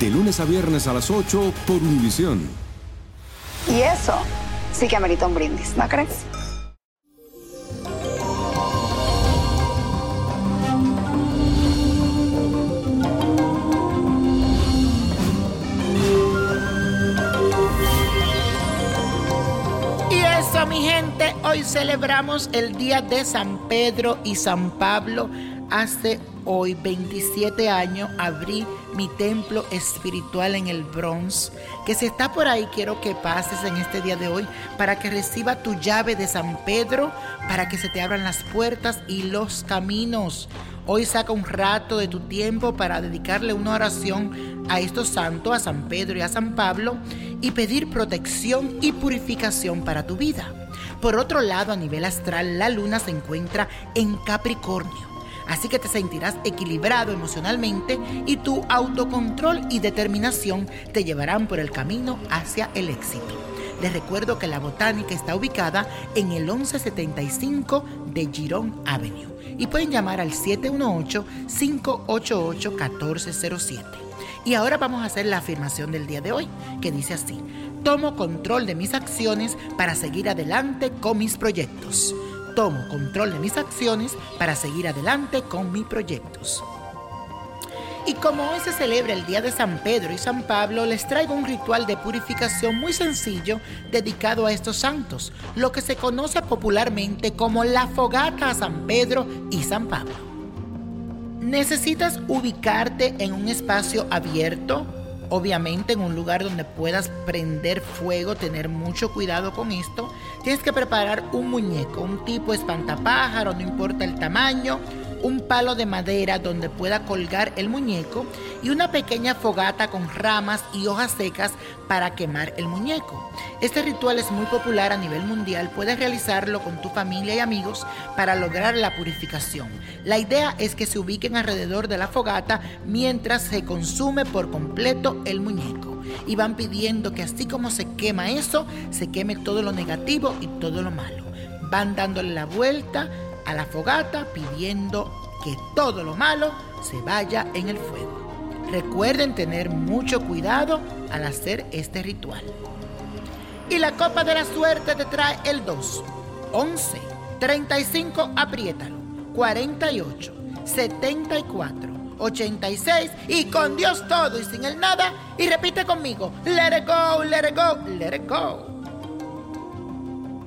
De lunes a viernes a las 8 por Univisión. Y eso sí que amerita un brindis, ¿no crees? Y eso, mi gente, hoy celebramos el día de San Pedro y San Pablo. Hace hoy 27 años abrí mi templo espiritual en el Bronx. Que si está por ahí, quiero que pases en este día de hoy para que reciba tu llave de San Pedro, para que se te abran las puertas y los caminos. Hoy saca un rato de tu tiempo para dedicarle una oración a estos santos, a San Pedro y a San Pablo, y pedir protección y purificación para tu vida. Por otro lado, a nivel astral, la luna se encuentra en Capricornio. Así que te sentirás equilibrado emocionalmente y tu autocontrol y determinación te llevarán por el camino hacia el éxito. Les recuerdo que la botánica está ubicada en el 1175 de Girón Avenue y pueden llamar al 718-588-1407. Y ahora vamos a hacer la afirmación del día de hoy, que dice así, tomo control de mis acciones para seguir adelante con mis proyectos. Tomo control de mis acciones para seguir adelante con mis proyectos. Y como hoy se celebra el Día de San Pedro y San Pablo, les traigo un ritual de purificación muy sencillo dedicado a estos santos, lo que se conoce popularmente como la fogata a San Pedro y San Pablo. Necesitas ubicarte en un espacio abierto, obviamente en un lugar donde puedas prender fuego, tener mucho cuidado con esto. Tienes que preparar un muñeco, un tipo espantapájaro, no importa el tamaño, un palo de madera donde pueda colgar el muñeco y una pequeña fogata con ramas y hojas secas para quemar el muñeco. Este ritual es muy popular a nivel mundial, puedes realizarlo con tu familia y amigos para lograr la purificación. La idea es que se ubiquen alrededor de la fogata mientras se consume por completo el muñeco. Y van pidiendo que así como se quema eso, se queme todo lo negativo y todo lo malo. Van dándole la vuelta a la fogata pidiendo que todo lo malo se vaya en el fuego. Recuerden tener mucho cuidado al hacer este ritual. Y la copa de la suerte te trae el 2, 11, 35, apriétalo, 48, 74, 86 y con Dios todo y sin el nada. Y repite conmigo, let it go, let it go, let it go.